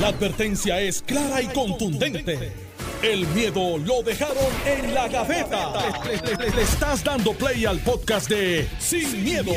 La advertencia es clara y contundente. El miedo lo dejaron en la gaveta. Le, estás dando play al podcast de Sin, miedo,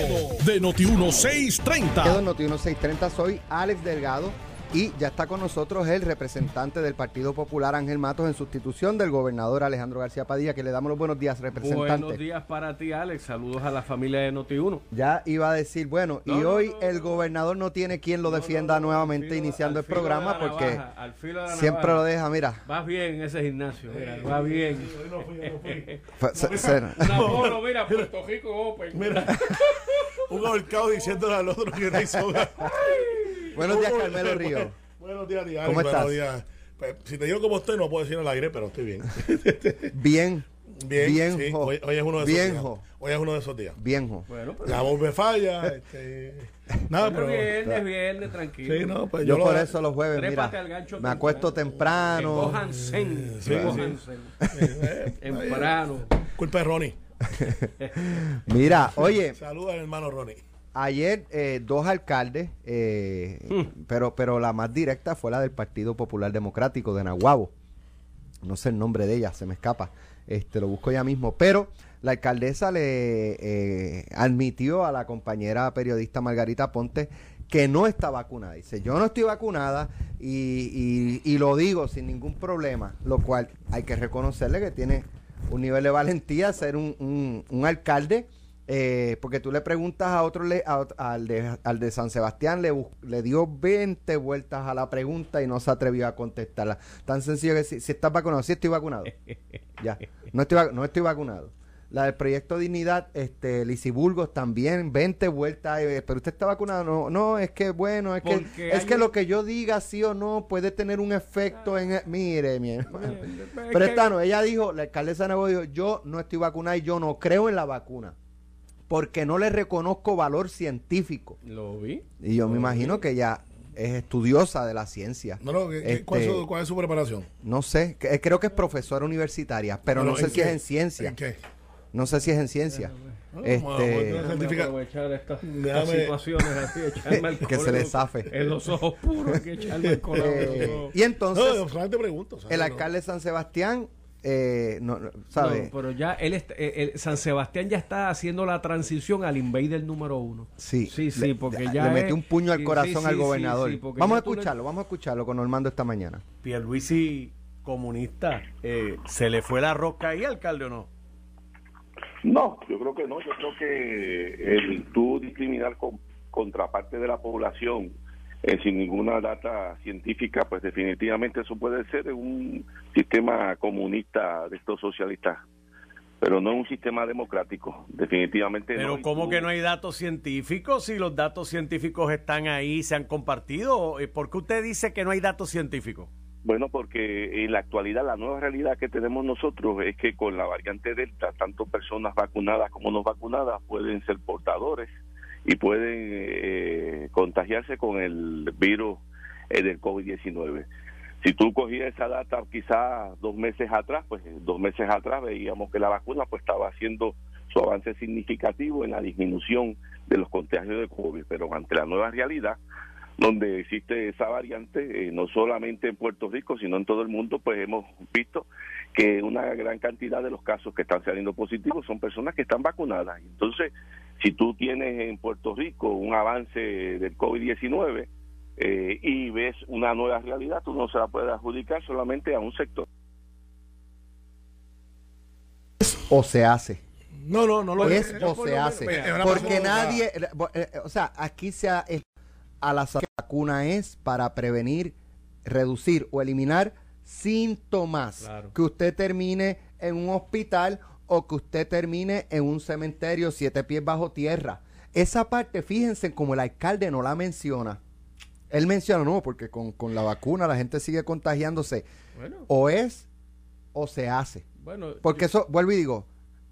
de Noti1630. Quedo en Noti 1630, soy Alex Delgado y ya está con nosotros el representante del Partido Popular Ángel Matos en sustitución del gobernador Alejandro García Padilla, que le damos los buenos días, representante. Buenos días para ti, Alex. Saludos a la familia de Noti1. Ya iba a decir, bueno, y No, no, hoy no, el no. gobernador no tiene quien lo defienda No, no, no, nuevamente filo- iniciando el programa porque navaja, al filo de la siempre lo deja, mira. Vas bien en ese gimnasio, mira, va bien. Una polo, mira, Puerto Rico Open. Mira, un ahorcado diciéndole al otro que no hizo Buenos días, Carmelo Río. Buenos días, Diana. ¿Cómo estás? Buenos días. Pues, si te digo cómo estoy, no puedo decir al aire, pero estoy bien. Bien, Bien, Bien, sí, hoy, hoy es uno de esos Bien, días. jo. Hoy es uno de esos días. bien, jo. Bueno, pero La voz me falla. Este, nada, pero pero. viernes, viernes, tranquilo. Sí, no, pues Yo yo, por lo- eso los jueves, mira, me acuesto temprano. Sí, zen. eh, Temprano. Culpa de Ronnie. Mira, oye, Saluda al hermano Ronnie. Ayer eh, dos alcaldes, eh, Hmm. pero, pero la más directa fue la del Partido Popular Democrático de Nahuabo. No sé el nombre de ella, se me escapa. Este, lo busco ya mismo. Pero la alcaldesa le eh, admitió a la compañera periodista Margarita Ponte que no está vacunada. Dice, yo no estoy vacunada y, y- y lo digo sin ningún problema, lo cual hay que reconocerle que tiene un nivel de valentía ser un, un- un alcalde, eh, porque tú le preguntas a otro, le- a al, de, al de San Sebastián, le, le dio 20 vueltas a la pregunta y no se atrevió a contestarla. Tan sencillo que si, si estás vacunado, sí estoy vacunado. ya, no estoy, no estoy vacunado. La del proyecto Dignidad, este, Lisi Burgos también, 20 vueltas, eh, pero usted está vacunado. No, no, es que bueno, es que, es que un- lo que yo diga sí o no puede tener un efecto en... el- mire, mi hermano. Pero que- esta no, ella dijo, la alcaldesa de Nuevo dijo, yo no estoy vacunada y yo no creo en la vacuna, porque no le reconozco valor científico. Lo vi. Y yo me imagino que ella es estudiosa de la ciencia. No, no, ¿qué- qué- ¿cuál, es Este, su, cuál es su preparación? No sé, que- creo que es profesora universitaria, pero Bueno, no sé ¿en si es qué? en ciencia. ¿En qué? No sé si es en ciencia. No, Este, Déjame aprovechar estas, estas Déjame- situaciones así, echarme alcohol Que se le zafe. En los ojos puros, hay que echarme alcohol. en los eh, ojos. y entonces, No, solamente pregunto. ¿sabes? el No. alcalde de San Sebastián, eh, no, no, ¿sabe? No, pero ya él está- eh, el San Sebastián ya está haciendo la transición al invader número uno. Sí, sí, sí, porque le- ya le metió un puño al corazón sí, al gobernador. sí, vamos a le- escucharlo, vamos a escucharlo con Normando esta mañana. Pierluisi comunista, eh, ¿se le fue la rosca ahí, alcalde, o no? No, yo creo que no. Yo creo que el tú discriminar con, contra parte de la población eh, sin ninguna data científica, pues definitivamente eso puede ser un sistema comunista de estos socialistas, pero no un sistema democrático, definitivamente no. Pero Y ¿cómo tú- que no hay datos científicos? Si los datos científicos están ahí, se han compartido, eh, ¿por qué usted dice que no hay datos científicos? Bueno, porque en la actualidad la nueva realidad que tenemos nosotros es que con la variante Delta, tanto personas vacunadas como no vacunadas pueden ser portadores y pueden eh, contagiarse con el virus eh, del COVID-19. Si tú cogías esa data quizás dos meses atrás, pues dos meses atrás veíamos que la vacuna pues estaba haciendo su avance significativo en la disminución de los contagios de COVID, pero ante la nueva realidad donde existe esa variante, eh, no solamente en Puerto Rico, sino en todo el mundo, pues hemos visto que una gran cantidad de los casos que están saliendo positivos son personas que están vacunadas. Entonces, si tú tienes en Puerto Rico un avance del COVID-19 eh, y ves una nueva realidad, tú no se la puedes adjudicar solamente a un sector. O se hace. No, no, no lo es o se hace. Porque nadie, eh, eh, o sea, aquí se ha, a la vacuna es para prevenir, reducir o eliminar síntomas. Claro. Que usted termine en un hospital o que usted termine en un cementerio siete pies bajo tierra. Esa parte, fíjense como el alcalde no la menciona. Él menciona, no, porque con, con la vacuna la gente sigue contagiándose. Bueno, O es o se hace. bueno. Porque eso, vuelvo y digo,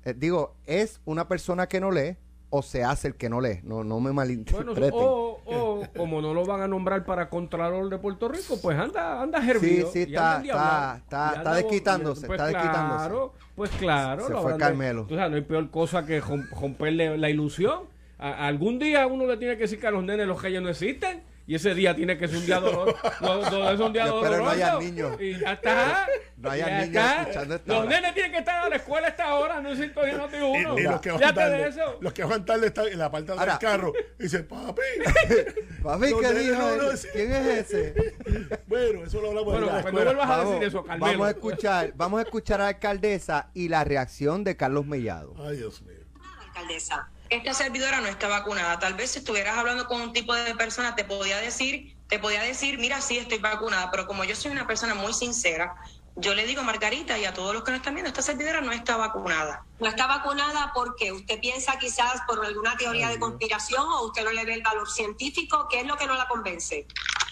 eh, digo, es una persona que no lee o se hace el que no lee. No, no me Bueno, malinterpreten. o, o como no lo van a nombrar para Contralor de Puerto Rico, pues anda, anda sí, hervido. sí, y está, está, está, Y está desquitándose, pues está desquitándose. Claro, pues claro. Se lo fue habrán de- Carmelo. Tú sabes, no hay peor cosa que rom- romperle la ilusión. A- algún día uno le tiene que decir que a los nenes los reyes no existen Y ese día tiene que ser un día doloroso. No, no, es un día Yo doloroso. no haya niños. Y ya está. No haya ya niños está. escuchando esta Los hora. nenes tienen que estar a la escuela a esta hora, no es 5 y no te Y, uno. y los que de tarde, eso. los que van tarde están en la parte de atrás Ahora- del carro y dicen, papi. Papi, ¿qué dijo? no, no, él? sí. ¿Quién es ese? bueno, eso lo hablamos Bueno, en la pues no escuela. vuelvas a Vamos, decir eso, Carmelo. vamos a escuchar, vamos a escuchar a la alcaldesa y la reacción de Carlos Mellado. Ay, Dios mío. alcaldesa. Esta servidora no está vacunada. Tal vez si estuvieras hablando con un tipo de persona te podía decir, te podía decir, mira, sí estoy vacunada, pero como yo soy una persona muy sincera, yo le digo a Margarita y a todos los que nos están viendo, esta servidora no está vacunada. No está vacunada porque usted piensa quizás por alguna teoría de conspiración o usted no le ve el valor científico, ¿qué es lo que no la convence?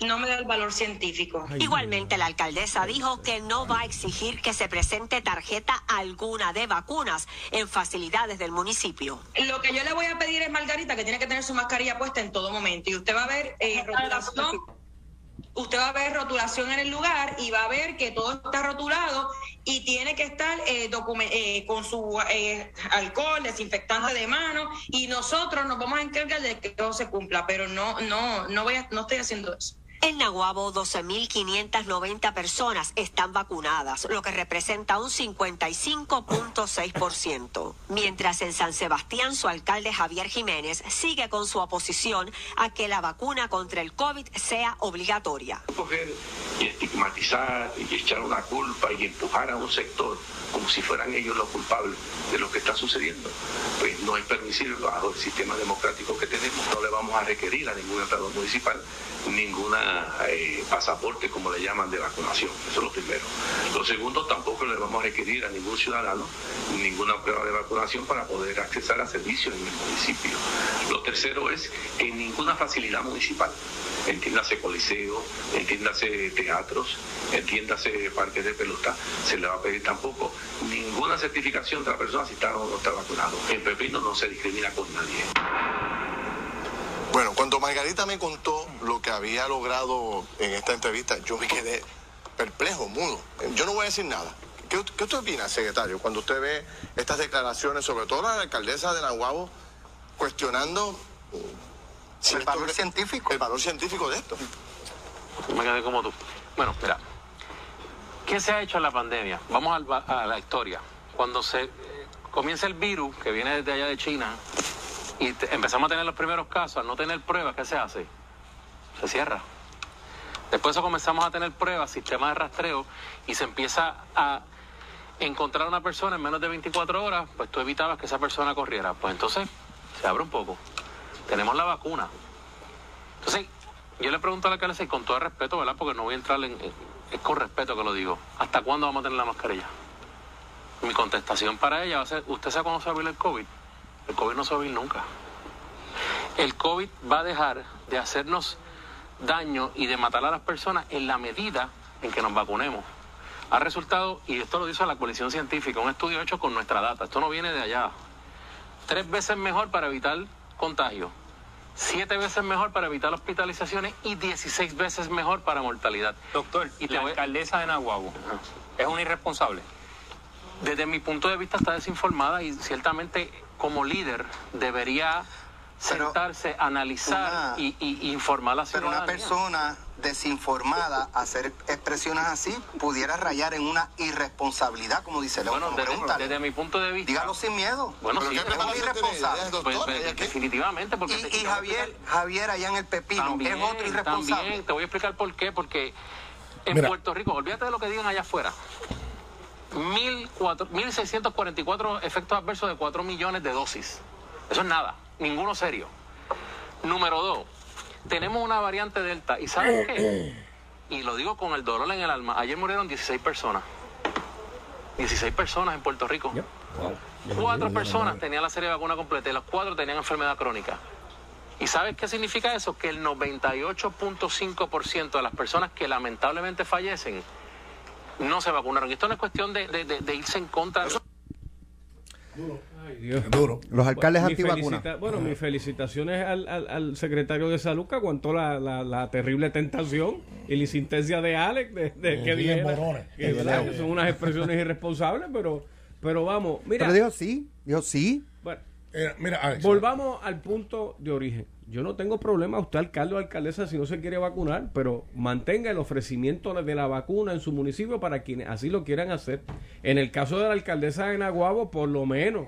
No me da el valor científico. Igualmente, la alcaldesa dijo que no va a exigir que se presente tarjeta alguna de vacunas en facilidades del municipio. Lo que yo le voy a pedir es Margarita que tiene que tener su mascarilla puesta en todo momento y usted va a ver eh, rotulación. Usted va a ver rotulación en el lugar y va a ver que todo está rotulado y tiene que estar eh, eh, con su eh, alcohol, desinfectante de mano y nosotros nos vamos a encargar de que todo se cumpla, pero no, no, no voy a, no estoy haciendo eso. En Nahuabo, 12.590 personas están vacunadas, lo que representa un 55.6%. Mientras en San Sebastián, su alcalde Javier Jiménez sigue con su oposición a que la vacuna contra el COVID sea obligatoria. coger y estigmatizar y echar una culpa y empujar a un sector como si fueran ellos los culpables de lo que está sucediendo, pues no es permisible bajo el sistema democrático que tenemos. No le vamos a requerir a ningún empleado municipal ninguna eh, pasaporte, como le llaman, de vacunación. Eso es lo primero. Lo segundo, tampoco le vamos a requerir a ningún ciudadano ninguna prueba de vacunación para poder acceder a servicios en el municipio. Lo tercero es que ninguna facilidad municipal, entiéndase coliseo, entiéndase teatros, entiéndase parques de pelota, se le va a pedir tampoco ninguna certificación de la persona si está o no está vacunado. En Pepino no se discrimina con nadie. Bueno, cuando Margarita me contó lo que había logrado en esta entrevista, yo me quedé perplejo, mudo. Yo no voy a decir nada. ¿Qué, qué usted opina, secretario, cuando usted ve estas declaraciones, sobre todo la alcaldesa de Nahuabo, cuestionando si El valor científico. el valor científico de esto? Me quedé como tú. Bueno, mira, ¿qué se ha hecho en la pandemia? Vamos a la historia. Cuando se eh, comienza el virus que viene desde allá de China y empezamos a tener los primeros casos, al no tener pruebas, ¿qué se hace? Se cierra. Después comenzamos a tener pruebas, sistemas de rastreo y se empieza a encontrar una persona en menos de 24 horas, pues tú evitabas que esa persona corriera. Pues entonces se abre un poco. Tenemos la vacuna. Entonces, yo le pregunto a la alcaldesa y con todo respeto, ¿verdad? Porque no voy a entrar en... Es con respeto que lo digo. ¿Hasta cuándo vamos a tener la mascarilla? Mi contestación para ella va a ser, ¿usted sabe cuándo se va a abrir el COVID? El COVID no se va a abrir nunca. El COVID va a dejar de hacernos daño y de matar a las personas en la medida en que nos vacunemos. Ha resultado, y esto lo dice la coalición científica, un estudio hecho con nuestra data, esto no viene de allá, tres veces mejor para evitar contagio, siete veces mejor para evitar hospitalizaciones y 16 veces mejor para mortalidad. Doctor, Y la voy- alcaldesa de Nahuabo es una irresponsable. Desde mi punto de vista está desinformada y ciertamente como líder debería Pero sentarse, analizar una- y, informar a la Pero ciudadanía. una persona desinformada hacer expresiones así pudiera rayar en una irresponsabilidad, como dice Leo. Bueno, desde, desde mi punto de vista... Dígalo sin miedo. Bueno, Pero sí, ¿qué pero- es un irresponsable. Pues, pues, definitivamente, porque... Y, Javier, Javier allá en el Pepino También, es otro irresponsable. también, te voy a explicar por qué, porque en Mira. Puerto Rico, olvídate de lo que digan allá afuera, 1.400 1.644 efectos adversos de 4 millones de dosis. Eso es nada, ninguno serio. Número dos, tenemos una variante Delta, ¿y sabes qué? Y lo digo con el dolor en el alma, ayer murieron 16 personas. 16 personas en Puerto Rico. Cuatro personas tenían la serie de vacuna completa y los cuatro tenían enfermedad crónica. ¿Y sabes qué significa eso? Que el 98.5% de las personas que lamentablemente fallecen no se vacunaron. Y esto no es cuestión de, de- de- de irse en contra. Duro. Los alcaldes Mi antivacunas. felicita- Bueno, mis felicitaciones al, al- al secretario de Salud que aguantó la, la- la terrible tentación y la insistencia de Alex de, de que son unas expresiones irresponsables, pero, pero vamos, mira, Pero dijo sí, dijo sí. bueno, Eh, mira, Alex. volvamos al punto de origen. Yo no tengo problema, usted alcalde o alcaldesa, si no se quiere vacunar, pero mantenga el ofrecimiento de la vacuna en su municipio para quienes así lo quieran hacer. En el caso de la alcaldesa de Naguabo, por lo menos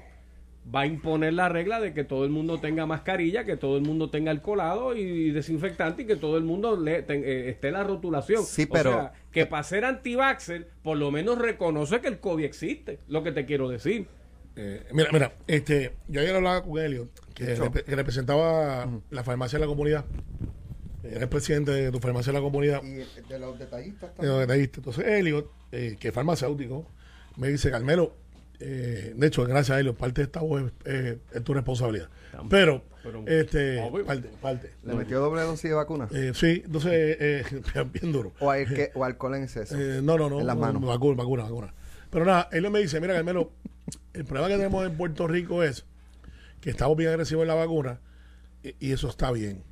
va a imponer la regla de que todo el mundo tenga mascarilla, que todo el mundo tenga alcoholado y desinfectante y que todo el mundo le, eh, esté la rotulación. Sí, O pero- sea, que para ser anti-vaxxer, por lo menos reconoce que el COVID existe, lo que te quiero decir. Eh, mira, mira, este, yo ayer hablaba con Helio, que, Cho. rep- que representaba la farmacia de la comunidad. Era el presidente de tu farmacia de la comunidad. Y de los detallistas de los detallistas. Entonces, Helio, eh, que es farmacéutico, me dice, Carmelo, eh, de hecho, gracias a Helio, parte de esta voz es, eh, es tu responsabilidad. Pero, Pero- este, Obvio. parte, parte. ¿Le metió doble dosis de vacuna? Eh, sí, entonces, eh, bien, bien duro. ¿O, hay que- o alcohol en exceso? Eh, no, no, no. En las no, manos. Vacuna, vacuna, vacuna. Pero nada, él me dice, mira, Carmelo, el problema que tenemos en Puerto Rico es que estamos bien agresivos en la vacuna y, y eso está bien.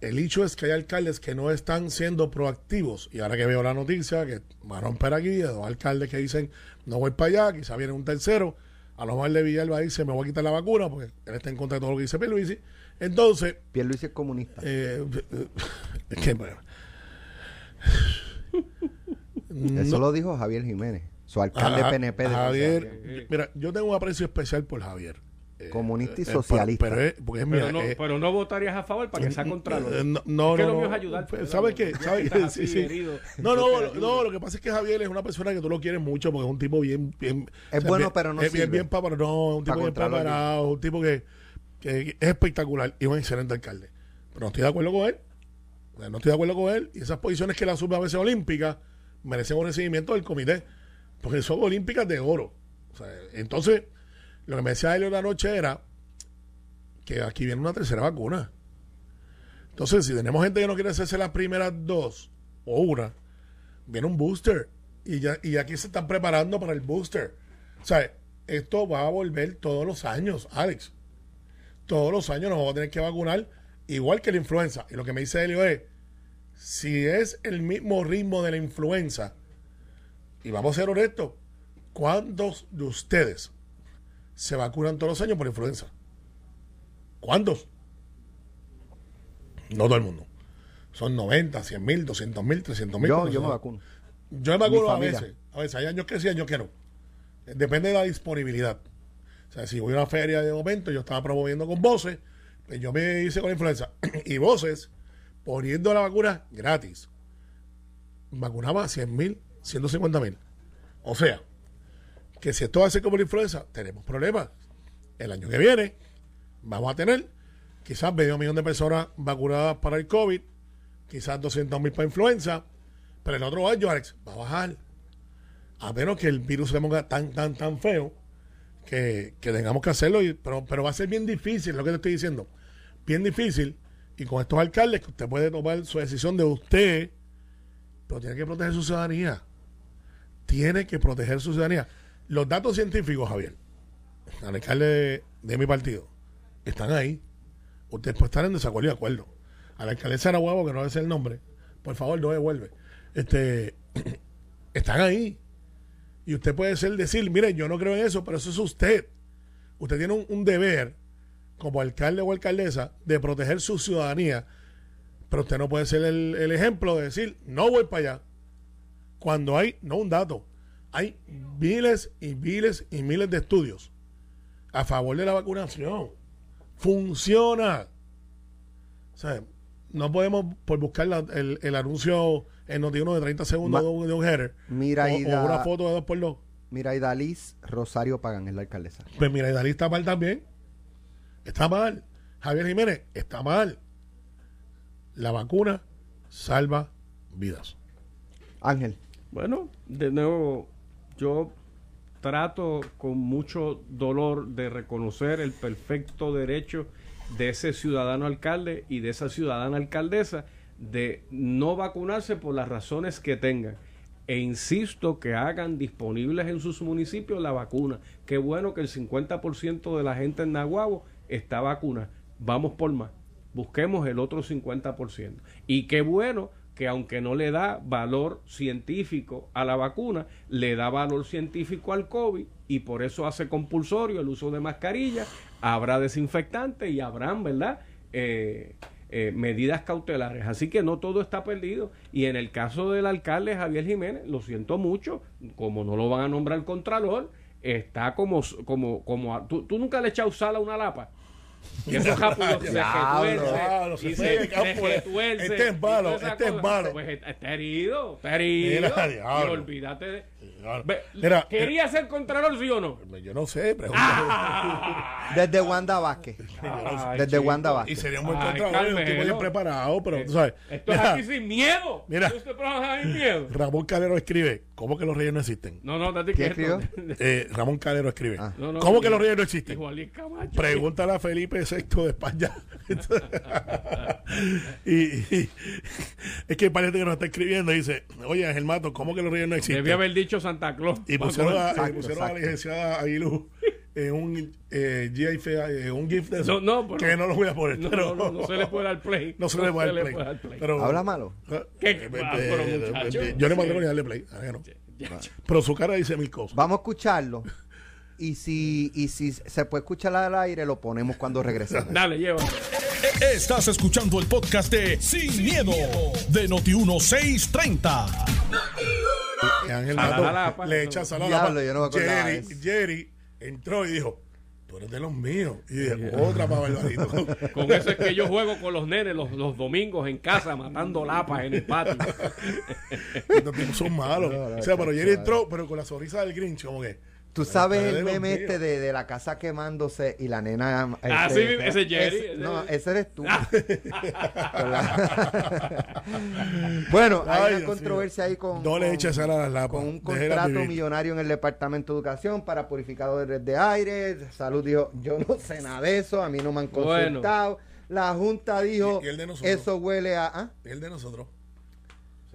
El hecho es que hay alcaldes que no están siendo proactivos. Y ahora que veo la noticia, que van a romper aquí, hay dos alcaldes que dicen, no voy para allá, quizá viene un tercero. A lo mejor el de Villalba dice, me voy a quitar la vacuna, porque él está en contra de todo lo que dice Pierluisi. Entonces... Pierluisi es comunista. Eh, es que, bueno, Eso lo dijo Javier Jiménez, su alcalde PNP de Javier, mira, yo tengo un aprecio especial por Javier. Eh, Comunista y eh, pero- socialista. Pero, es- porque es Pero mira, no, eh, pero no votarías a favor para que sea contra los eh, no, no, no, lo mío no. es ayudar. Pues, ¿Sabes qué? No, no, lo- no, lo que pasa es que Javier es una persona que tú lo quieres mucho porque es un tipo bien, bien Es bueno, bien- pero no es bien, bien preparado, no, un tipo bien preparado, un tipo que, que es espectacular y un excelente alcalde. Pero no estoy de acuerdo con él. No estoy de acuerdo con él y esas posiciones que él asume a veces olímpicas merecen un recibimiento del comité porque son olímpicas de oro. O sea, entonces, lo que me decía él la noche era que aquí viene una tercera vacuna. Entonces, si tenemos gente que no quiere hacerse las primeras dos o una, viene un booster. Y ya y aquí se están preparando para el booster. O sea, esto va a volver todos los años, Alex. Todos los años nos vamos a tener que vacunar, igual que la influenza. Y lo que me dice Helio es, si es el mismo ritmo de la influenza, y vamos a ser honestos, ¿cuántos de ustedes se vacunan todos los años por influenza? ¿Cuántos? No todo el mundo. Son 90, 100 mil, 200 mil, 300 mil. Yo, yo me vacuno. Yo me vacuno a veces. A veces hay años que sí, años que no. Depende de la disponibilidad. O sea, si voy a una feria de momento, yo estaba promoviendo con voces, pues yo me hice con la influenza. y voces, poniendo la vacuna gratis, vacunaba a 100 mil, 150 mil. O sea, que si esto ser como la influenza, tenemos problemas. El año que viene vamos a tener quizás medio millón de personas vacunadas para el COVID, quizás 200 mil para influenza, pero el otro año, Alex, va a bajar. A menos que el virus se ponga tan, tan, tan feo que, que tengamos que hacerlo, pero, pero va a ser bien difícil, lo que te estoy diciendo. Bien difícil. Y con estos alcaldes, que usted puede tomar su decisión de usted, pero tiene que proteger su ciudadanía. Tiene que proteger su ciudadanía. Los datos científicos, Javier, al alcalde de, mi partido, están ahí. Usted puede estar en desacuerdo y de acuerdo. A la alcaldesa que no es el nombre, por favor, no devuelve. Este, están ahí. Y usted puede ser decir, mire, yo no creo en eso, pero eso es usted. Usted tiene un, un deber, como alcalde o alcaldesa, de proteger su ciudadanía. Pero usted no puede ser el, el ejemplo de decir, no voy para allá. Cuando hay, no un dato, hay miles y miles y miles de estudios a favor de la vacunación. Funciona. O sea, no podemos por buscar la- el, el anuncio en Notiuno de 30 segundos Ma- de un, de un header Mira, o, una foto de dos por dos. Mira, y Dalís Rosario Pagan es la alcaldesa. Pues mira, y Dalí está mal también. Está mal. Javier Jiménez está mal. La vacuna salva vidas. Ángel. Bueno, de nuevo, yo trato con mucho dolor de reconocer el perfecto derecho de ese ciudadano alcalde y de esa ciudadana alcaldesa de no vacunarse por las razones que tengan. E insisto que hagan disponibles en sus municipios la vacuna. Qué bueno que el 50% de la gente en Nahuabo está vacunada. Vamos por más. Busquemos el otro 50%. Y qué bueno que aunque no le da valor científico a la vacuna, le da valor científico al COVID y por eso hace compulsorio el uso de mascarilla, habrá desinfectante y habrán, ¿verdad? eh, eh, medidas cautelares. Así que no todo está perdido. Y en el caso del alcalde Javier Jiménez, lo siento mucho, como no lo van a nombrar contralor, está como, como, como, ¿tú, tú nunca le echado sal a una lapa. Que se y se se, este es malo, este es malo. Pues está herido, está herido. Mira, y diablo. olvídate de... Mira, ¿Quería ser contralor, sí o no? Yo no sé, pregunta. Desde Wanda Vázquez. Ay, Desde chico. Wanda Vázquez. Y sería un buen contralor, un tipo bien preparado, pero tú sabes. Esto es aquí sin miedo. Mira. Este programa es sin miedo. Ramón Calero escribe, ¿cómo que los reyes no existen? No, no, date ¿Quién quieto. Eh, Ramón Calero escribe, No, no, ¿cómo que los reyes no existen? Luis Camacho. Pregúntale a Felipe VI de España. y, y- es que parece que nos está escribiendo y dice, oye Ángel Mato, ¿cómo que los reyes no existen? Debía haber dicho Santa Claus. Y pusieron, a, Exacto, y pusieron a la licenciada Aguilú en un, eh, GIF, eh, un GIF de eso. No, no, pero- que no lo voy a poner. No, pero, no, no, no se le puede dar play. No se le puede dar play. dar play. Pero, Habla malo. ¿Qué? Eh, Ah, eh, pero, eh, eh, yo me atrevo ni a darle play. a ver, no. Pero su cara dice mil cosas. Vamos a escucharlo. Y si, y si se puede escuchar al aire, lo ponemos cuando regresemos. Dale, lleva. Estás escuchando el podcast de Sin, miedo, de Noti1630. Y Ángel Mato le echa sal a la Jerry. Jerry entró y dijo, tú eres de los míos. Y dije, otra para Barbarito. Con eso es que yo juego con los nenes los, los domingos en casa matando lapas en el patio. Estos tipos son malos. No, no, o sea, pero Jerry entró, pero con la sonrisa del Grinch, como que... Tú sabes el de meme este de, de la casa quemándose y la nena. Ah, este, sí, mismo, ese es Jerry, ese- ese no, es- ese eres tú. ¿Verdad? bueno, hay Ay, una Dios controversia ahí con. No le eches sal a las lapas. con un contrato millonario en el Departamento de Educación para purificadores de aire. Salud dijo, yo no sé nada de eso, a mí no me han Bueno. consultado. La Junta dijo, Y- y el de nosotros. eso huele a... ¿ah? El de nosotros.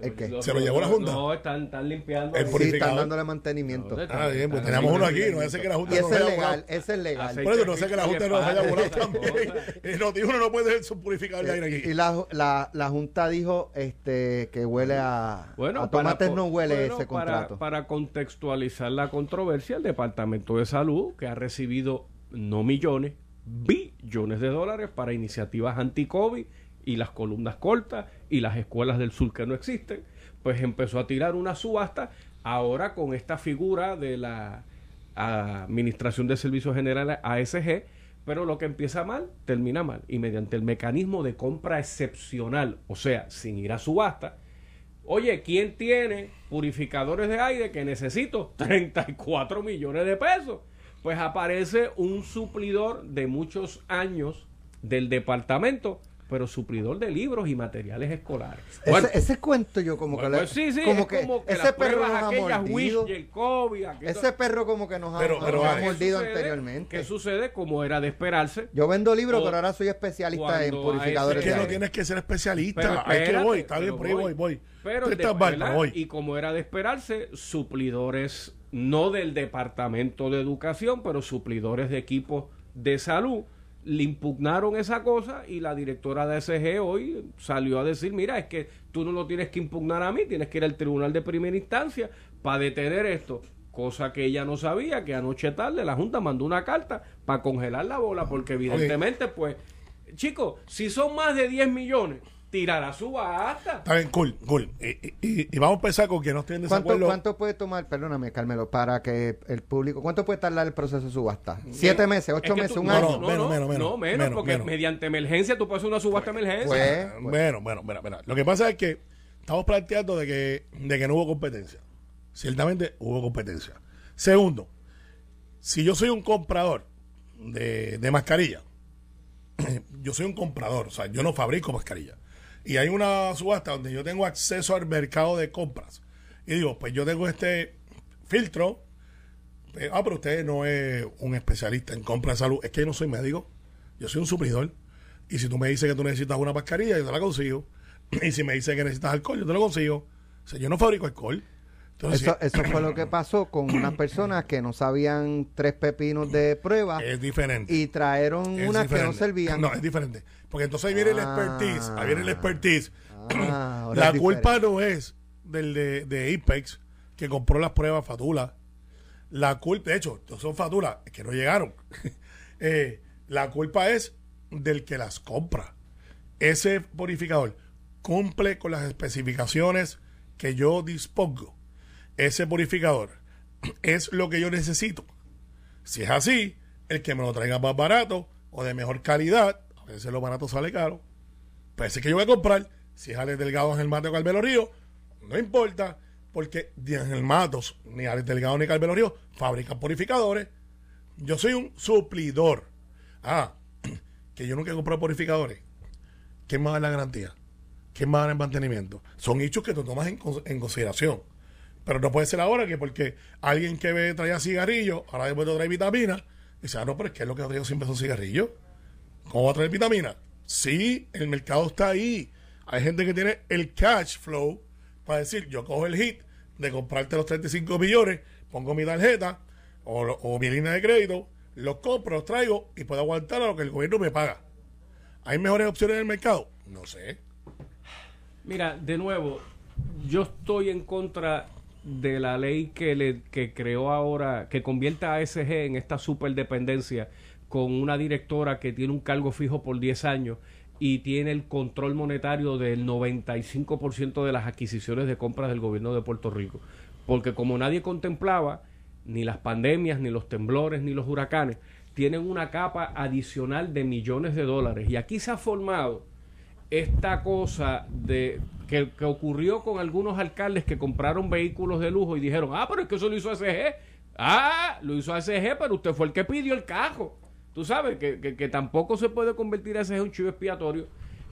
¿El qué? ¿Se lo llevó la Junta? No, están, están limpiando. El. Sí, están dándole mantenimiento. No, Ah, bien, pues teníamos sí, uno aquí. No hace que la Junta Y ese es legal, ese es legal. Por eso no sé que la Junta nos haya volado también. no, uno no puede ser su purificador de aire aquí. Y la, la, la Junta dijo este que huele a, Bueno, a tomates para- no huele bueno, ese para- contrato. Para, contextualizar la controversia, el Departamento de Salud, que ha recibido no millones, billones de dólares para iniciativas anti-COVID y las columnas cortas y las escuelas del sur que no existen, pues empezó a tirar una subasta ahora con esta figura de la Administración de Servicios Generales ASG, pero lo que empieza mal, termina mal. Y mediante el mecanismo de compra excepcional, o sea, sin ir a subasta, Oye, ¿quién tiene purificadores de aire que necesito? 34 millones de pesos. Pues aparece un suplidor de muchos años del departamento, pero suplidor de libros y materiales escolares. Bueno, ese, ese cuento yo como pues, que, le- pues sí, sí, como es que como que ese perro nos ha aquellas mordido. Wish y el COVID, aquello- Ese perro como que nos ha, Pero- nos ha ¿qué mordido sucede? anteriormente. ¿Qué sucede? Como era de esperarse. Yo vendo libros, O- pero ahora soy especialista en purificadores Es de que no tienes que ser especialista. Pero Hay que voy. Está bien, pero por ahí voy, voy. Pero de- voy. Y como era de esperarse, suplidores no del Departamento de Educación, pero suplidores de equipos de salud, le impugnaron esa cosa y la directora de SG hoy salió a decir, mira, es que tú no lo tienes que impugnar a mí, tienes que ir al tribunal de primera instancia para detener esto. Cosa que ella no sabía, que anoche tarde la Junta mandó una carta para congelar la bola, porque evidentemente, pues, chicos, si son más de 10 millones, tirará su basta. Está bien, cool, cool. Y, y- y vamos a empezar con que no estoy en ¿Cuánto, desacuerdo. ¿Cuánto puede tomar, perdóname, Carmelo, para que el público, cuánto puede tardar el proceso de subasta? ¿Siete meses, ocho Es que meses, tú- un no, año? No, no, menos, menos, menos, no, menos, menos, porque menos. mediante emergencia tú puedes hacer una subasta de emergencia. Pues, Bueno, bueno, mira, mira. Lo que pasa es que estamos planteando de que, de que no hubo competencia. Ciertamente hubo competencia. Segundo, si yo soy un comprador de, de mascarilla, yo soy un comprador, o sea, yo no fabrico mascarilla. Y hay una subasta donde yo tengo acceso al mercado de compras. Y digo, pues yo tengo este filtro. ah, pero usted no es un especialista en compra de salud. Es que yo no soy médico. Yo soy un suplidor. Y si tú me dices que tú necesitas una mascarilla, yo te la consigo. Y si me dices que necesitas alcohol, yo te lo consigo. O sea, yo no fabrico alcohol. Entonces, Eso, eso fue lo que pasó con unas personas que no sabían tres pepinos de prueba es diferente. y trajeron Es unas que no servían. No, es diferente. Porque entonces ahí viene el Ah. expertise. Ahí viene el expertise. Ah, la culpa diferente. no es del de, de Apex que compró las pruebas Fatula. La culpa, de hecho, son Fatula, es que no llegaron. Eh, la culpa es del que las compra. Ese purificador cumple con las especificaciones que yo dispongo. Ese purificador es lo que yo necesito. Si es así, el que me lo traiga más barato o de mejor calidad, a veces lo barato sale caro, pues ese que yo voy a comprar, si es Alex Delgado, Ángel Mato o Carmelo Río, no importa, porque ni Ángel Matos, ni Alex Delgado, ni Carmelo Río fabrican purificadores. Yo soy un suplidor. Ah, que yo nunca he comprado purificadores. ¿Quién me va a dar la garantía? ¿Quién va a dar el mantenimiento? Son hechos que tú tomas en consideración. Pero no puede ser ahora que porque alguien que ve traía cigarrillos, ahora después trae vitamina, dice, ah, no, pero es que es lo que ha traído siempre son cigarrillos. ¿Cómo va a traer vitamina? Sí, el mercado está ahí. Hay gente que tiene el cash flow para decir, yo cojo el hit de comprarte los 35 millones, pongo mi tarjeta o, o mi línea de crédito, los compro, los traigo y puedo aguantar a lo que el gobierno me paga. ¿Hay mejores opciones en el mercado? No sé. Mira, de nuevo, yo estoy en contra de la ley que le que creó ahora, que convierte a ASG en esta superdependencia con una directora que tiene un cargo fijo por 10 años y tiene el control monetario del 95% de las adquisiciones de compras del gobierno de Puerto Rico. Porque como nadie contemplaba, ni las pandemias, ni los temblores, ni los huracanes, tienen una capa adicional de millones de dólares. Y aquí se ha formado esta cosa de que, ocurrió con algunos alcaldes que compraron vehículos de lujo y dijeron, ah, pero es que eso lo hizo ASG. Ah, lo hizo ASG, pero usted fue el que pidió el cajo. Tú sabes que, que- tampoco se puede convertir ASG en un chivo expiatorio.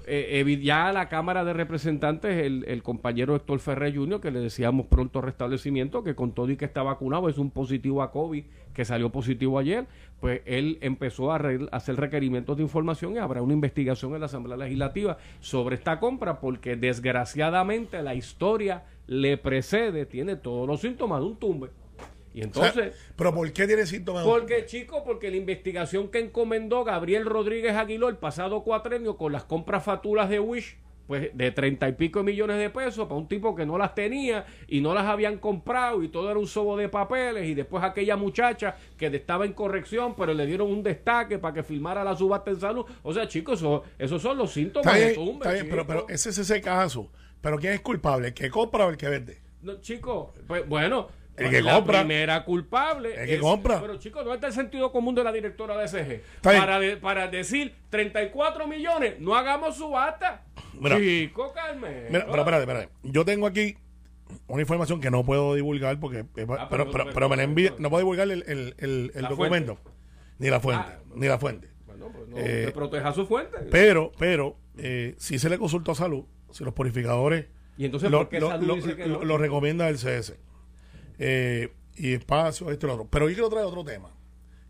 Eh, ya la Cámara de Representantes, el, el compañero Héctor Ferrer Jr., que le decíamos pronto restablecimiento, que con todo y que está vacunado, es un positivo a COVID, que salió positivo ayer, pues él empezó a, a hacer requerimientos de información y habrá una investigación en la Asamblea Legislativa sobre esta compra, porque desgraciadamente la historia le precede, tiene todos los síntomas de un tumbe. Y entonces... O sea, ¿Pero por qué tiene síntomas? Porque, chico, porque la investigación que encomendó Gabriel Rodríguez Aguiló el pasado cuatrenio con las compras fatulas de Wish, pues de treinta y pico millones de pesos para un tipo que no las tenía y no las habían comprado y todo era un sobo de papeles y después aquella muchacha que estaba en corrección pero le dieron un destaque para que firmara la subasta en salud. O sea, chicos, eso, esos son los síntomas Está de bien, tumbe, está bien, pero, pero ese es ese caso. ¿Pero quién es culpable? ¿El que compra o el que vende? No, chico, pues bueno, El que la compra. primera culpable. El que compra. Pero chicos, ¿dónde está el sentido común de la directora de SG? Para, de- para decir 34 millones, no hagamos subasta. Mira. Chico, Carmen. Mira, pero espérate, espérate. Yo tengo aquí una información que no puedo divulgar porque. eh, pero, Ah, pero- pero, pero me la envía. No puedo divulgar el, el, el, documento. Ni la fuente. Ah. ni la fuente. Bueno, pues no, Eh, proteja su fuente. Pero, pero, eh, si se le consultó a salud, si los purificadores. ¿Y entonces lo, por qué lo- Salud lo- dice que lo- no? lo recomienda el CS. Eh, y espacio, esto y lo otro. Pero yo quiero traer otro tema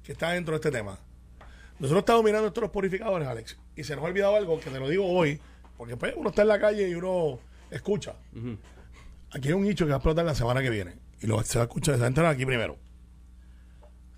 que está dentro de este tema. Nosotros estamos mirando estos purificadores, Alex, y se nos ha olvidado algo que te lo digo hoy, porque pues, uno está en la calle y uno escucha. Aquí hay un nicho que va a explotar la semana que viene. Y lo, se va a escuchar, se va a enterar aquí primero.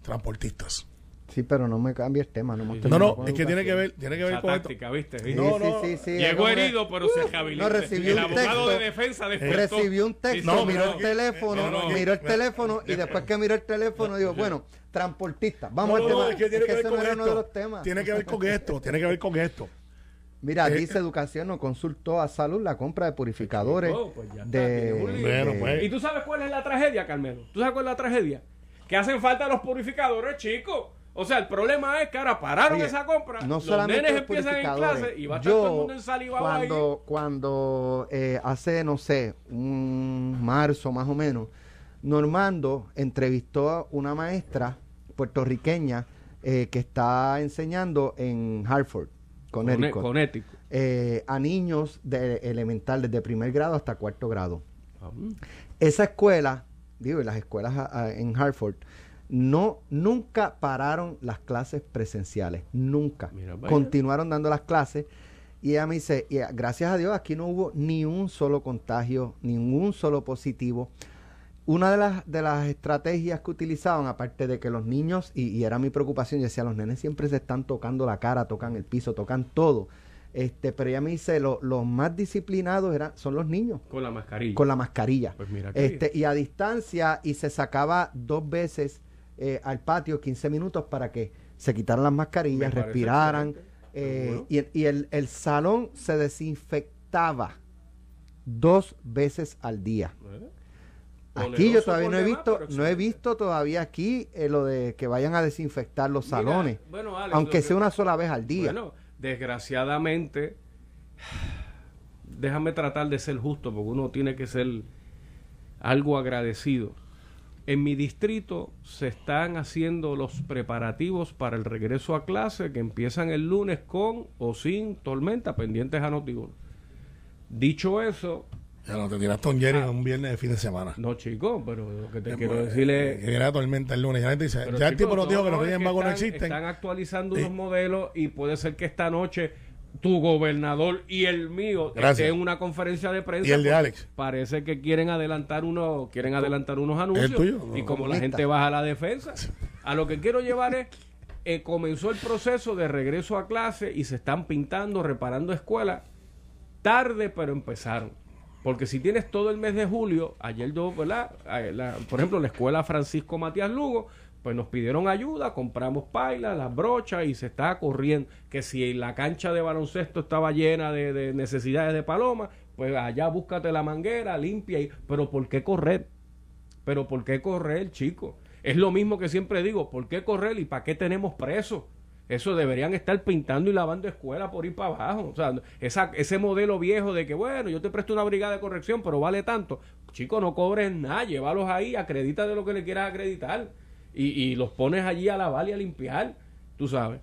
Transportistas. Sí, pero no me cambie el tema. No, hemos No, no, es que tiene que ver, tiene que ver con esto. táctica, ¿viste? Sí, No, sí, no. sí, sí, Llegó herido, pero se rehabilitó. No, recibí el un abogado texto. de defensa despertó. Recibí un texto, No, miró el teléfono, no, no, miró el no. teléfono y después que miró el teléfono digo, bueno, transportista. Vamos No, al no, tema. es que tiene Es que ver ese con no era uno de esto. los temas. Tiene que ver con esto, tiene que ver con esto. Mira, Eh, dice Educación no consultó a Salud la compra de purificadores Oh, pues ya está, de. Bueno, de- pues. ¿Y tú sabes cuál es la tragedia, Carmelo? ¿Tú sabes cuál es la tragedia? Que hacen falta los purificadores, chicos. O sea, el problema es que ahora pararon Oye, esa compra. no los solamente nenes empiezan en clase y va a estar todo el mundo ensalivado ahí. cuando, cuando eh, hace, no sé, un marzo más o menos, Normando entrevistó a una maestra puertorriqueña eh, que está enseñando en Hartford, Connecticut, Connecticut. eh, a niños de elemental, desde primer grado hasta cuarto grado. Ah, Esa escuela, digo, y las escuelas a- a- en Hartford, no, nunca pararon las clases presenciales, nunca. Mira. Continuaron dando las clases. Y ella me dice, y, gracias a Dios, aquí no hubo ni un solo contagio, ningún solo positivo. Una de las, de las estrategias que utilizaban, aparte de que los niños, y, y era mi preocupación, yo decía, los nenes siempre se están tocando la cara, tocan el piso, tocan todo. Este, pero ella me dice, lo- los más disciplinados eran, son los niños Con la mascarilla. con la mascarilla. Pues mira este, y a distancia, y se sacaba dos veces eh, al patio 15 minutos para que se quitaran las mascarillas, respiraran. Eh, y el, y el- el salón se desinfectaba dos veces al día. Aquí yo todavía no he visto, no he visto todavía aquí eh, lo de que vayan a desinfectar los Mira, salones, bueno, Alex, aunque que- sea una sola vez al día. Bueno, desgraciadamente, déjame tratar de ser justo, porque uno tiene que ser algo agradecido. En mi distrito se están haciendo los preparativos para el regreso a clase que empiezan el lunes con o sin tormenta pendientes a Notiuno. Dicho eso, Ya no te tiras Tom Jerry un viernes de fin de semana. no chico, pero lo que te Eh, quiero eh, decir Que es... viene la tormenta el lunes. Ya la gente dice, Pero, ya el tipo nos dijo no, que los no, es Reyes que Magos no existen. Están actualizando unos modelos y puede ser que esta noche tu gobernador y el mío Gracias. estén en una conferencia de prensa. Y el de porque Alex. Parece que quieren adelantar uno, quieren adelantar unos anuncios. tuyo? y como la gente baja la defensa, a lo que quiero llevar es eh, comenzó el proceso de regreso a clase y se están pintando, reparando escuelas tarde, pero empezaron. Porque si tienes todo el mes de julio, ayer yo, ¿verdad? Eh, la- por ejemplo, la escuela Francisco Matías Lugo, pues nos pidieron ayuda, compramos pailas, las brochas y se está corriendo. Que si la cancha de baloncesto estaba llena de, de necesidades de paloma, pues allá búscate la manguera, limpia. Y, pero ¿por qué correr? Pero ¿por qué correr, chico? Es lo mismo que siempre digo, ¿por qué correr y para qué tenemos presos? Eso deberían estar pintando y lavando escuela por ir para abajo. O sea, ese modelo viejo de que, bueno, yo te presto una brigada de corrección, pero vale tanto. Chico, no cobres nada, llévalos ahí, acredita de lo que le quieras acreditar. Y, y los pones allí a lavar y a limpiar, tú sabes.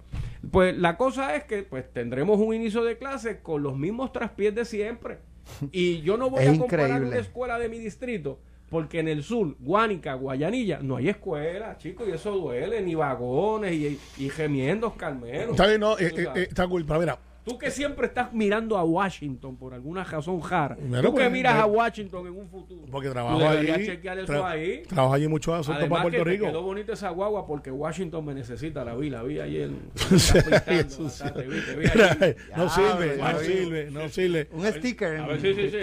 Pues la cosa es que pues tendremos un inicio de clase con los mismos traspiés de siempre. Y yo no voy Es a comparar increíble. una escuela de mi distrito porque en el sur, Guánica, Guayanilla, no hay escuela, chicos, y eso duele, ni vagones y, y gemiendos calmeros. Está bien, no, eh, eh, eh, está cool. Pero mira, Tú que siempre estás mirando a Washington por alguna razón jara. Tú que pues, miras pues, a Washington en un futuro. porque trabajo allí. chequear eso tra- ahí. Trabajo allí muchos asuntos para Puerto que te Rico. quedó bonita esa guagua porque Washington me necesita, la vi, la vi ayer. No sirve, no sirve, no sirve. Un sticker. A en ver, sí, sí, sí, se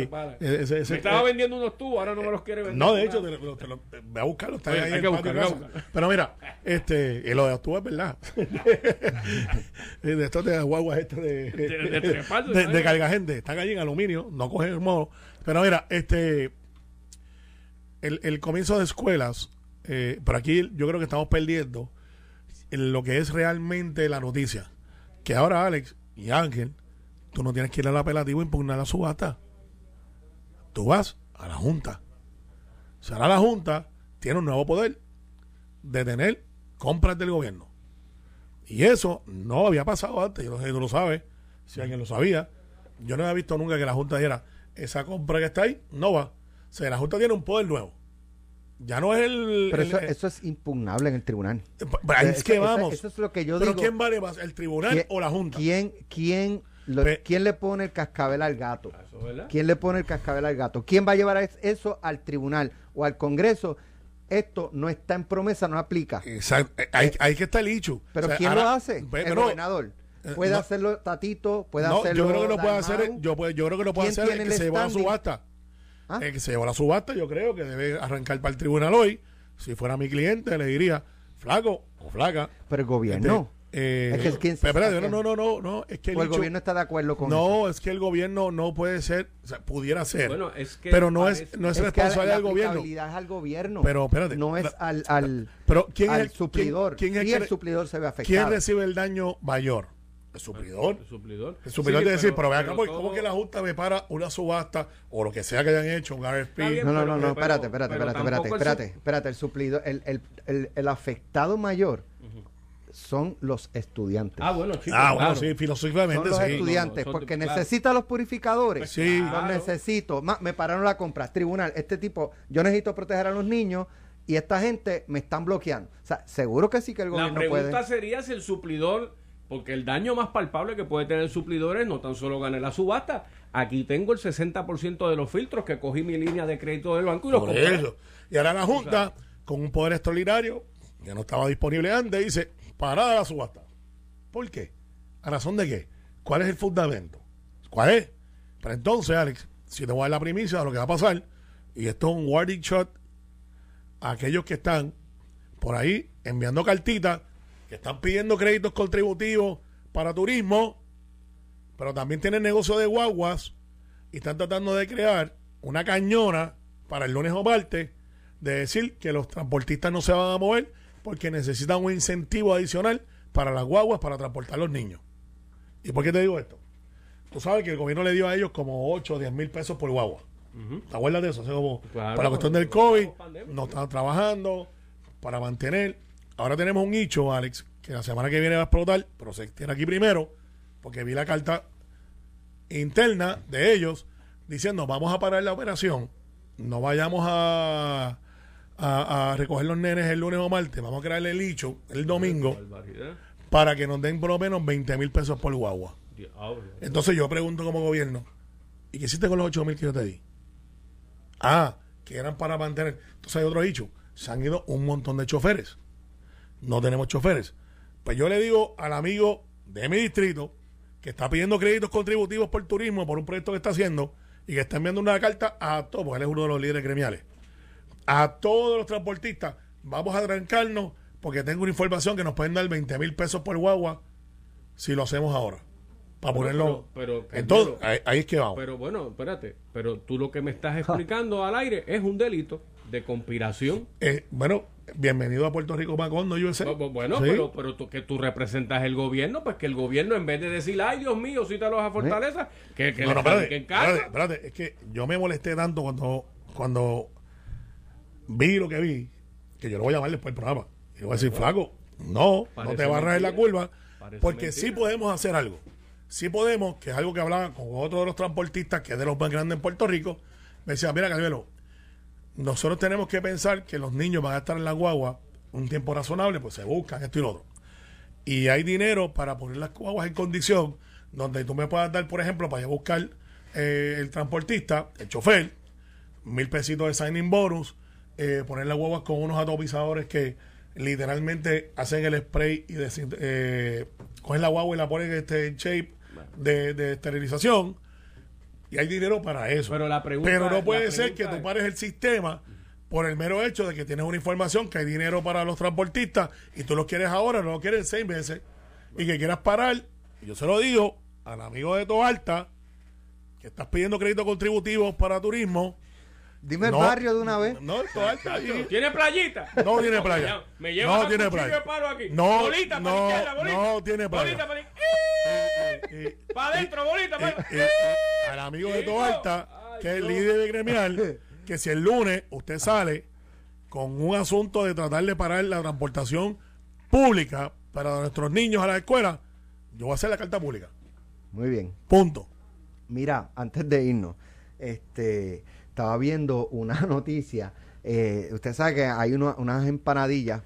Sí, para. me estaba eh, vendiendo unos tubos, ahora no me los quiere vender. No, de hecho, te lo- te lo- ve a buscarlo. Está Oye, ahí hay que el patio de buscar, hay que casa. buscar. Pero mira, este, y lo de tú es verdad. de estos de guaguas de, De- de carga gente. Están allí en aluminio, no cogen el modo. Pero mira, este, el, el comienzo de escuelas, eh, por aquí yo creo que estamos perdiendo en lo que es realmente la noticia. Que ahora Alex y Ángel, tú no tienes que ir al apelativo e impugnar la subasta. Tú vas a la Junta. O ahora la Junta tiene un nuevo poder de tener compras del gobierno. Y eso no había pasado antes. Yo no sé si tú lo sabes, si alguien lo sabía. Yo no había visto nunca que la Junta dijera, esa compra que está ahí, no va. O sea, la Junta tiene un poder nuevo. Ya no es el... Pero el- eso, el- eso es impugnable en el tribunal. Pero ahí es Eso- que eso- vamos. Eso es lo que yo Pero digo. ¿quién vale más, el tribunal ¿Quién- o la Junta? ¿Quién, quién, lo- Pe- quién le pone el cascabel al gato? Eso, ¿verdad? ¿Quién le pone el cascabel al gato? ¿Quién va a llevar es- eso al tribunal o al Congreso? Esto no está en promesa, no aplica. Exacto. Eh, Ahí, ahí que está el hecho. Pero O sea, ¿quién ahora- lo hace? El gobernador. eh, Puede no. hacerlo Tatito, puede No, hacerlo yo creo que lo puede hacer, yo, puede- yo creo que lo puede ¿Quién hacer el tiene que el se llevó la standing? subasta. ¿Ah? El que se llevó la subasta, yo creo que debe arrancar para el tribunal hoy. Si fuera mi cliente, le diría, flaco o flaca. Pero el gobierno. Eh, Es que ¿quién se pero espérate, saca? no, no, no, no, es que el o el gobierno está de acuerdo con eso. no, es que el gobierno no puede ser, o sea, pudiera ser, Bueno, es que pero no parece- es, no es, responsabilidad del gobierno. al gobierno. Pero, espérate, No es al, al, Pero ¿quién al es el- suplidor. quién- quién es Sí, que- el suplidor se ve afectado. ¿Quién recibe el daño mayor? El suplidor. El suplidor. El suplidor Sí, de decir, pero, ve acá, pero todo- ¿cómo que la Junta me para una subasta o lo que sea que hayan hecho, un RFP? Bien, No, no, no, no, espérate, espérate, espérate, espérate, el espérate, espérate, el suplidor, el, el, el, el afectado mayor son los estudiantes. Ah, bueno, chicos. Ah, bueno, claro. sí, son filosóficamente los sí. estudiantes, No, no, son- porque claro. necesita los purificadores. Sí. Los Claro. necesito. Ma- me pararon la compra. Tribunal, este tipo, yo necesito proteger a los niños y esta gente me están bloqueando. O sea, seguro que sí que el La gobierno pregunta puede. sería si el suplidor, porque el daño más palpable que puede tener el suplidor es no tan solo ganar la subasta. Aquí tengo el 60% de los filtros que cogí mi línea de crédito del banco y los Por compré. eso. Y ahora la Junta, con un poder extraordinario, que no estaba disponible antes, dice, parada la subasta. ¿Por qué? ¿A razón de qué? ¿Cuál es el fundamento? ¿Cuál es? Pero entonces, Alex, si te voy a dar la primicia de lo que va a pasar, y esto es un warning shot a aquellos que están por ahí enviando cartitas, que están pidiendo créditos contributivos para turismo, pero también tienen negocio de guaguas y están tratando de crear una cañona para el lunes o martes de decir que los transportistas no se van a mover porque necesitan un incentivo adicional para las guaguas para transportar a los niños. ¿Y por qué te digo esto? Tú sabes que el gobierno le dio a ellos como 8 o 10 mil pesos por guagua. ¿Te acuerdas de eso? O sea, como Claro, para la cuestión del COVID, no están trabajando para mantener. Ahora tenemos un hecho, Alex, que la semana que viene va a explotar, pero se tiene aquí primero, porque vi la carta interna de ellos diciendo vamos a parar la operación, no vayamos a, a, a recoger los nenes el lunes o martes, vamos a crearle el hecho el domingo para que nos den por lo menos 20 mil pesos por guagua. Entonces yo pregunto como gobierno, ¿y qué hiciste con los 8 mil que yo te di? Ah, que eran para mantener. Entonces hay otro dicho, se han ido un montón de choferes. No tenemos choferes. Pues yo le digo al amigo de mi distrito que está pidiendo créditos contributivos por turismo por un proyecto que está haciendo y que está enviando una carta a todos, porque él es uno de los líderes gremiales, a todos los transportistas, vamos a trancarnos porque tengo una información que nos pueden dar 20 mil pesos por guagua si lo hacemos ahora. Para Pero- ponerlo. pero- pero, Entonces, ahí, ahí es que vamos. Pero bueno, espérate. Pero tú lo que me estás explicando al aire es un delito de conspiración. Eh, bueno, bienvenido a Puerto Rico Macondo. Bu- bu- Bueno, Sí. pero, pero tú, que tú representas el gobierno, pues que el gobierno en vez de decir, ay Dios mío, cítalos a Fortaleza, que, que No, no, espérate, fabriquen casa. espérate, espérate, es que yo me molesté tanto cuando, cuando vi lo que vi, que yo lo voy a llamar después del programa. Y le voy a decir, flaco, no, no te barras en la mentira. curva, Parece porque mentira. sí podemos hacer algo. Sí podemos, que es algo que hablaba con otro de los transportistas, que es de los más grandes en Puerto Rico, me decía, mira, Carmelo, nosotros tenemos que pensar que los niños van a estar en la guagua un tiempo razonable, pues se buscan esto y lo otro. Y hay dinero para poner las guaguas en condición donde tú me puedas dar, por ejemplo, para ir a buscar eh, el transportista, el chofer, mil pesitos de signing bonus, eh, poner las guaguas con unos atomizadores que literalmente hacen el spray y eh, cogen la guagua y la ponen este, en shape de, de esterilización. Y hay dinero para eso. Pero la pregunta- Pero no puede ser que tú es- pares el sistema por el mero hecho de que tienes una información que hay dinero para los transportistas y tú lo quieres ahora, no lo quieres seis meses y que quieras parar. Y yo se lo digo al amigo de Toalta que estás pidiendo créditos contributivos para turismo. Dime el No, barrio de una vez. No, Toalta. ahí. ¿Tiene playita? No tiene playa. Me lleva No tiene playa. de palo aquí. No, bolita para no, la izquierda, bolita. no tiene playa. Bolita para Para adentro, bolita. para- Eh, eh, al amigo de Toalta, que es el líder gremial, que si el lunes usted sale con un asunto de tratar de parar la transportación pública para nuestros niños a la escuela, yo voy a hacer la carta pública. Muy bien. Punto. Mira, antes de irnos, este, estaba viendo una noticia. Eh, usted sabe que hay uno- unas empanadillas.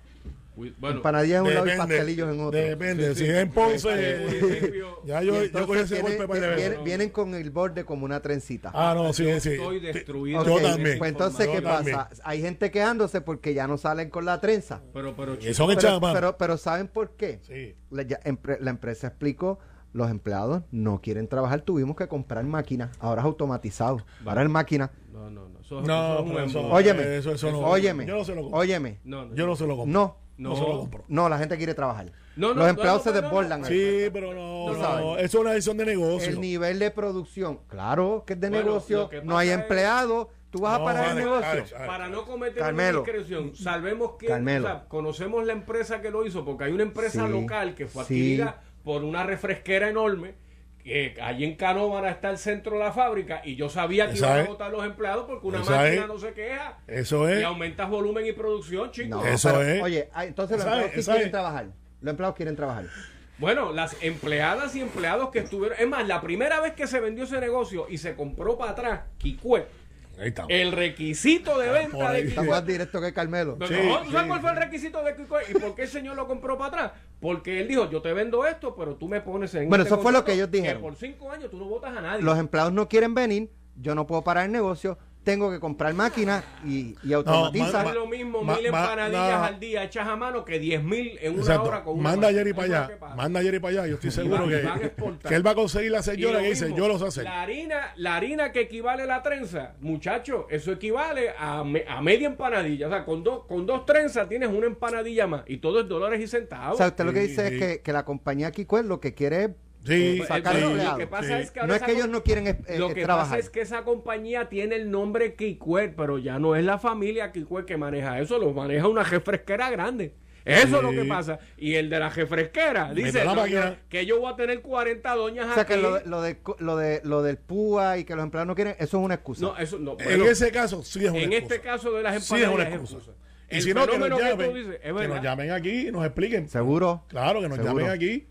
Bueno, empanadillas en un lado y pastelillos en otro. Depende, Sí, si es en Ponce, Eh, ya yo, yo cogí ese golpe para viene- ver. vienen con el borde como una trencita. Ah, no, sí, sí. Estoy destruido. Yo también. Pues entonces, Yo ¿qué también. pasa? Hay gente quejándose porque ya no salen con la trenza. Pero, pero, Y son Pero, pero, pero ¿saben por qué? Sí. La, ya- empre- la empresa explicó, los empleados no quieren trabajar, tuvimos que comprar máquinas, ahora es automatizado, ahora es máquina. No, no, no. Eso, No, eso es un pero eso-. Óyeme, eso- eso no- óyeme, yo no se lo compro. óyeme, No, no, Yo no se lo compro. no, No, No. se lo compro. no, la gente quiere trabajar. No, no, los empleados no, se no, no, desbordan. ahí. Sí, pero no, no, es una decisión de negocio. El nivel de producción, claro que es de Bueno, negocio, no hay empleados, tú vas a parar el negocio. Alex, Alex. Para no cometer Carmelo. una discreción, salvemos que Carmelo. o sea, conocemos la empresa que lo hizo, porque hay una empresa Sí, local que fue sí. Por una refresquera enorme. Que allí en Canóvana está el centro de la fábrica y yo sabía que iban a votar los empleados porque una máquina es. no se queja Eso es. y aumentas volumen y producción, chicos. No, Eso pero, es. Oye, ah, entonces los empleados sí quieren es. trabajar. Los empleados quieren trabajar. Bueno, las empleadas y empleados que estuvieron. Es más, la primera vez que se vendió ese negocio y se compró para atrás, Kikue, Ahí estamos. el requisito de venta de. Está más directo que Carmelo. No, Sí, no, ¿tú sabes sí, cuál fue el requisito de Kikue? ¿Y por qué el señor lo compró para atrás? Porque él dijo, yo te vendo esto, pero tú me pones en Bueno, este eso fue lo contrato que ellos dijeron. por cinco años tú no votas a nadie. Los empleados no quieren venir, yo no puedo parar el negocio, tengo que comprar máquinas y, y automatiza. No es lo mismo ma- mil ma- empanadillas no. al día hechas a mano que diez mil en una Exacto. hora con una Manda a. Jerry para es allá. Manda a Jerry para allá. Yo estoy Y seguro van- que, y van a exportar. que él va a conseguir la Y señora lo que dice, mismo, yo lo sé hacer. La harina, la harina que equivale a la trenza, muchacho, eso equivale a, me- a media empanadilla. O sea, con, dos con dos trenzas tienes una empanadilla más. Y todo es dólares y centavos. O sea, usted lo que dice sí. es que, que la compañía Kiko lo que quiere es Sí, eh, sacar sí. empleados. Lo que pasa Sí. es que ahora No es que ellos no quieren eh, Lo eh, que trabajar. pasa es que esa compañía tiene el nombre Kikwet, pero ya no es la familia Kikwet que maneja eso, lo maneja una refresquera grande. Eso es lo que pasa. Y el de la refresquera dice que yo voy a tener 40 doñas O sea, aquí. que lo, de- lo, de, lo, de, lo del PUA y que los empleados no quieren, eso es una excusa. No, eso no. En ese caso, sí es una en excusa. este caso de las Sí es una empanadas excusa. Y El si no, que nos que llamen, dices, que nos llamen aquí y nos expliquen. Seguro. Claro, que nos Seguro. llamen aquí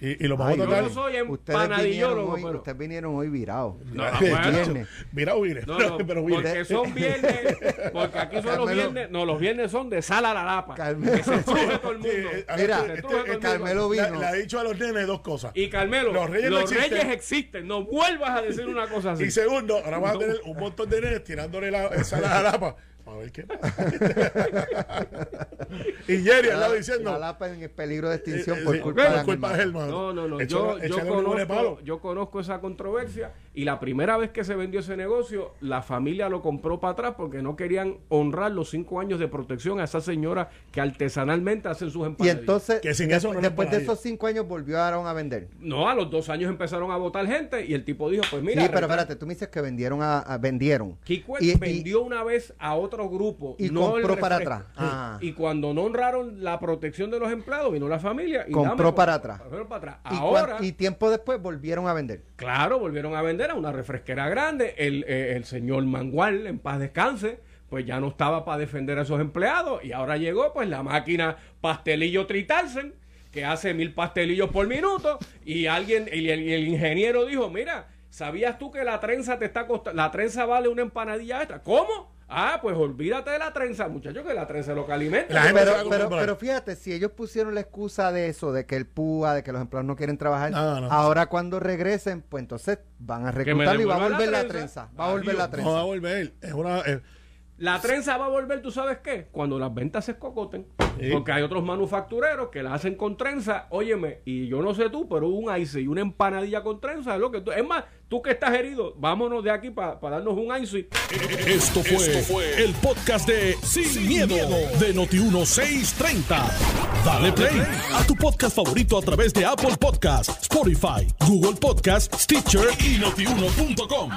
y, y lo Ay, vamos a Yo tratar. no soy Ustedes vinieron empanadillólogo, hoy, pero... ustedes vinieron hoy virados. No, De bueno. viernes. Mira, Uire. No, no, pero Uire. porque son viernes, porque aquí son los viernes, no, los viernes son de sal a la lapa. Carmelo. Que se truje todo el Sí, mundo. eh, Mira, Se truje todo el el mundo. Carmelo Le, vino. le ha dicho a los nenes dos cosas. Y Carmelo, Los los reyes existen. existen. No vuelvas a decir una cosa así. Y segundo, ahora vas a tener un montón de nenes tirándole la esa a la lapa. A ver qué pasa. y Jerry al lado diciendo. La Lapa en peligro de extinción Eh, por eh, culpa de la culpa de él, mano. No, no, no. Yo, conozco, yo conozco esa controversia y la primera vez que se vendió ese negocio, la familia lo compró para atrás porque no querían honrar los cinco años de protección a esa señora que artesanalmente hacen sus Y empanadillas. entonces, Que sin después, eso no le después de esos cinco años volvieron a vender. No, a los dos años empezaron a votar gente y el tipo dijo, pues mira, sí, pero espérate, tú me dices que vendieron a, a- vendieron. Y- y- vendió una vez a otro grupo y no compró para atrás. Ah. Y cuando no honraron la protección de los empleados, vino la familia y Compró dame, para atrás. para Ahora, y tiempo después volvieron a vender. claro, volvieron a vender a una refresquera grande. El, eh, el señor Mangual, en paz descanse, pues ya no estaba para defender a esos empleados. Y ahora llegó pues la máquina pastelillo Tritalsen, que hace mil pastelillos por minuto. Y alguien, y el, el ingeniero dijo, mira, ¿sabías tú que la trenza te está costando, la trenza vale una empanadilla extra? ¿Cómo? Ah, pues olvídate de la trenza, muchachos, que la trenza es lo que alimenta. La gente Pero, pero, pero fíjate, si ellos pusieron la excusa de eso, de que el PUA, de que los empleados no quieren trabajar, No, no. ahora cuando regresen, pues entonces van a reclutarlo y va a la volver la trenza. trenza. Va a volver la Adiós. No va a trenza. volver. Es una. La trenza va a volver, ¿tú sabes qué? Cuando las ventas se escocoten. Sí. Porque hay otros manufactureros que la hacen con trenza. Óyeme, y yo no sé tú, pero un ice y una empanadilla con trenza es lo que tú. Es más, tú que estás herido, vámonos de aquí para darnos un ice. Esto fue, el podcast de Sin, miedo, de Noti1630. Dale play a tu podcast favorito a través de Apple Podcasts, Spotify, Google Podcasts, Stitcher y notiuno.com.